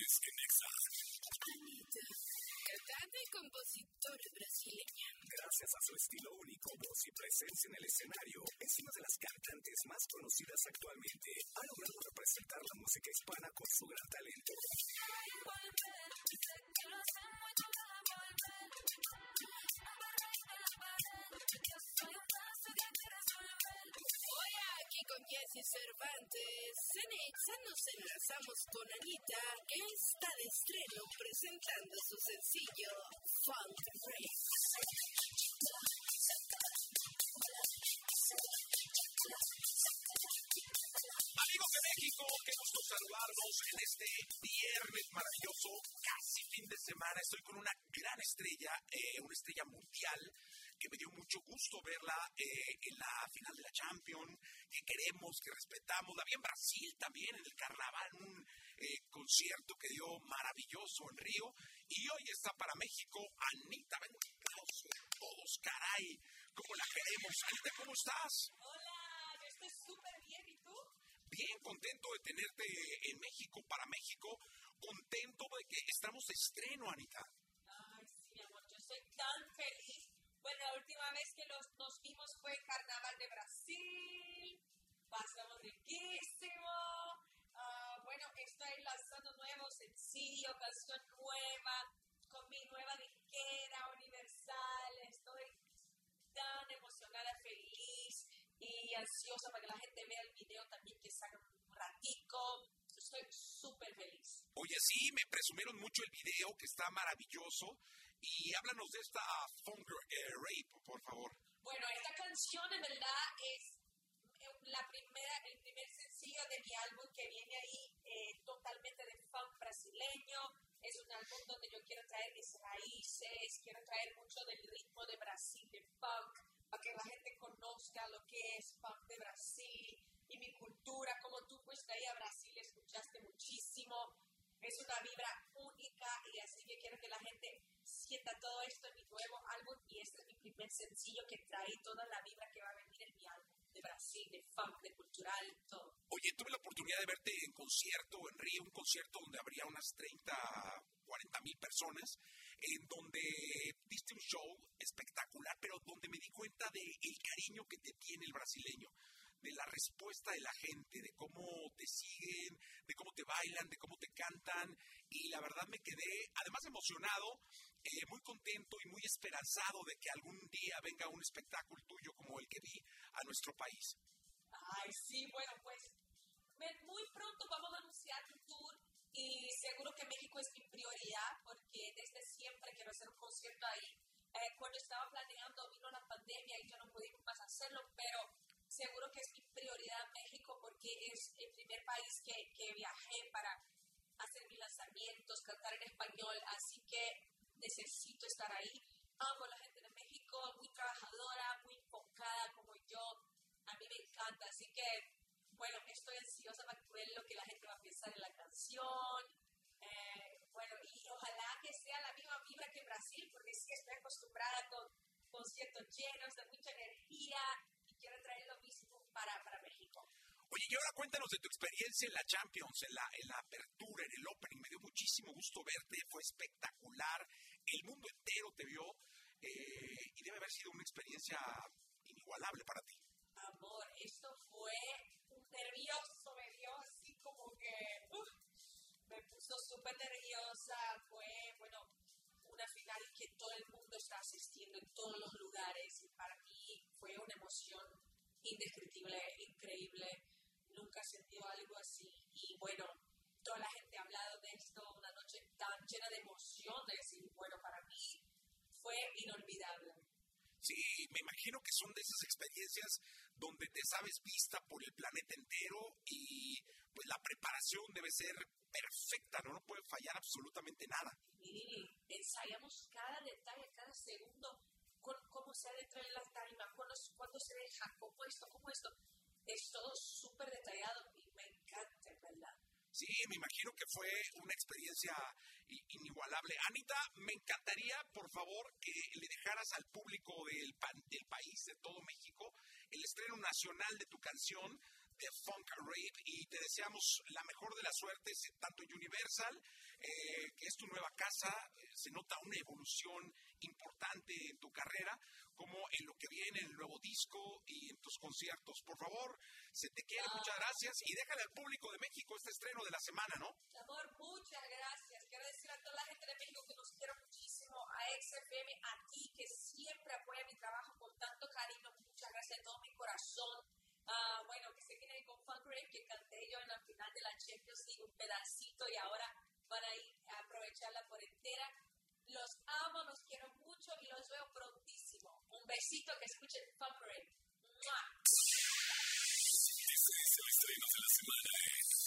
es que Nexa. Anita, cantante y compositora brasileña. Gracias a su estilo único, voz y presencia en el escenario, es una de las cantantes más conocidas actualmente. Ha logrado representar la música hispana con su gran Jesse Cervantes, Cenexa nos enlazamos con Anita, que está de estreno presentando su sencillo Funk Break. Amigos de México, qué gusto saludarlos en este viernes maravilloso, casi fin de semana. Estoy con una gran estrella, eh, una estrella mundial, que me dio mucho gusto verla eh, en la final de la Champions, que queremos, que respetamos. La vi en Brasil también, en el carnaval, un eh, concierto que dio maravilloso en Río. Y hoy está para México Anita. De todos, caray. ¿Cómo la queremos? Anita, ¿cómo estás? Hola, yo estoy súper bien, ¿y tú? bien contento de tenerte en México, para México, contento de que estamos de estreno, Anita. Ay, sí, mi amor, yo estoy tan feliz. Bueno, la última vez que los, nos vimos fue el Carnaval de Brasil. Pasamos riquísimo. Ah, bueno, estoy lanzando nuevo sencillo, canción nueva, con mi nueva disquera universal. Estoy tan emocionada, feliz y ansiosa para que la gente vea el video también que saca un ratico. Estoy súper feliz. Oye, sí, me presumieron mucho el video, que está maravilloso. Y háblanos de esta Funk eh, Rape, por favor. Bueno, esta canción en verdad es eh, la primera, el primer sencillo de mi álbum que viene ahí eh, totalmente de funk brasileño. Es un álbum donde yo quiero traer mis raíces, quiero traer mucho del ritmo de Brasil, de funk, para que la gente conozca lo que es funk de Brasil y mi cultura. Como tú fuiste ahí a Brasil, escuchaste muchísimo. Es una vibra única y así que quiero que la gente sienta todo esto en mi nuevo álbum y este es mi primer sencillo que trae toda la vibra que va a venir en mi álbum de Brasil, de funk, de cultural, todo. Oye, tuve la oportunidad de verte en concierto en Río, un concierto donde habría unas 30, 40 mil personas, en donde viste un show espectacular, pero donde me di cuenta del cariño que te tiene el brasileño de la respuesta de la gente, de cómo te siguen, de cómo te bailan, de cómo te cantan. Y la verdad me quedé, además emocionado, eh, muy contento y muy esperanzado de que algún día venga un espectáculo tuyo como el que vi a nuestro país. Ay, sí, bueno, pues muy pronto vamos a anunciar un tour y seguro que México es mi prioridad porque desde siempre quiero hacer un concierto ahí. Eh, cuando estaba planeando vino la pandemia y yo no pudimos más hacerlo, pero seguro que es mi prioridad México porque es el primer país que, que viajé para hacer mis lanzamientos, cantar en español, así que necesito estar ahí. Amo a la gente de México, muy trabajadora, muy enfocada como yo. A mí me encanta, así que, bueno, estoy ansiosa para ver lo que la gente va a pensar en la canción. Eh, bueno, y ojalá que sea la misma vibra que Brasil, porque sí estoy acostumbrada con conciertos llenos de mucha energía y quiero traer lo mismo para, para México. Oye, y ahora cuéntanos de tu experiencia en la Champions, en la, apertura, en el Opening. Me dio muchísimo gusto verte, fue espectacular. El mundo entero te vio eh, y debe haber sido una experiencia inigualable para ti. Amor, esto fue nervioso, me dio así como que me puso súper nerviosa. Fue, bueno, una final que todo el mundo está asistiendo en todos los lugares y para mí fue una emoción indescriptible, increíble. Bueno, toda la gente ha hablado de esto, una noche tan llena de emociones y bueno, para mí fue inolvidable. Sí, me imagino que son de esas experiencias donde te sabes vista por el planeta entero y pues la preparación debe ser perfecta, no, no puede fallar absolutamente nada. Y ensayamos cada detalle, cada segundo, con, cómo se entra en la tarima, cuándo, cuándo se deja, cómo esto, cómo esto. Es todo súper detallado y me encanta, en ¿verdad? Sí, me imagino que fue una experiencia inigualable. Anita, me encantaría, por favor, que le dejaras al público del, del país, de todo México, el estreno nacional de tu canción, de Funk Rave y te deseamos la mejor de las suertes, tanto Universal, eh, que es tu nueva casa, eh, se nota una evolución importante en tu carrera, como en lo que viene, en el nuevo disco y en tus conciertos. Por favor, se te quiere, muchas gracias y déjale al público de México este estreno de la semana, ¿no? Amor, muchas gracias. Quiero decir a toda la gente de México que los quiero muchísimo, a XFM, a ti que siempre apoya mi trabajo con tanto cariño. Muchas gracias de todo mi corazón. Ah, bueno, que se viene con Funk Rave, que canté yo en la final de la Champions League un pedacito y ahora van a ir a aprovecharla por entera. Los amo, los quiero mucho y los veo prontísimo. Un besito, que escuchen semana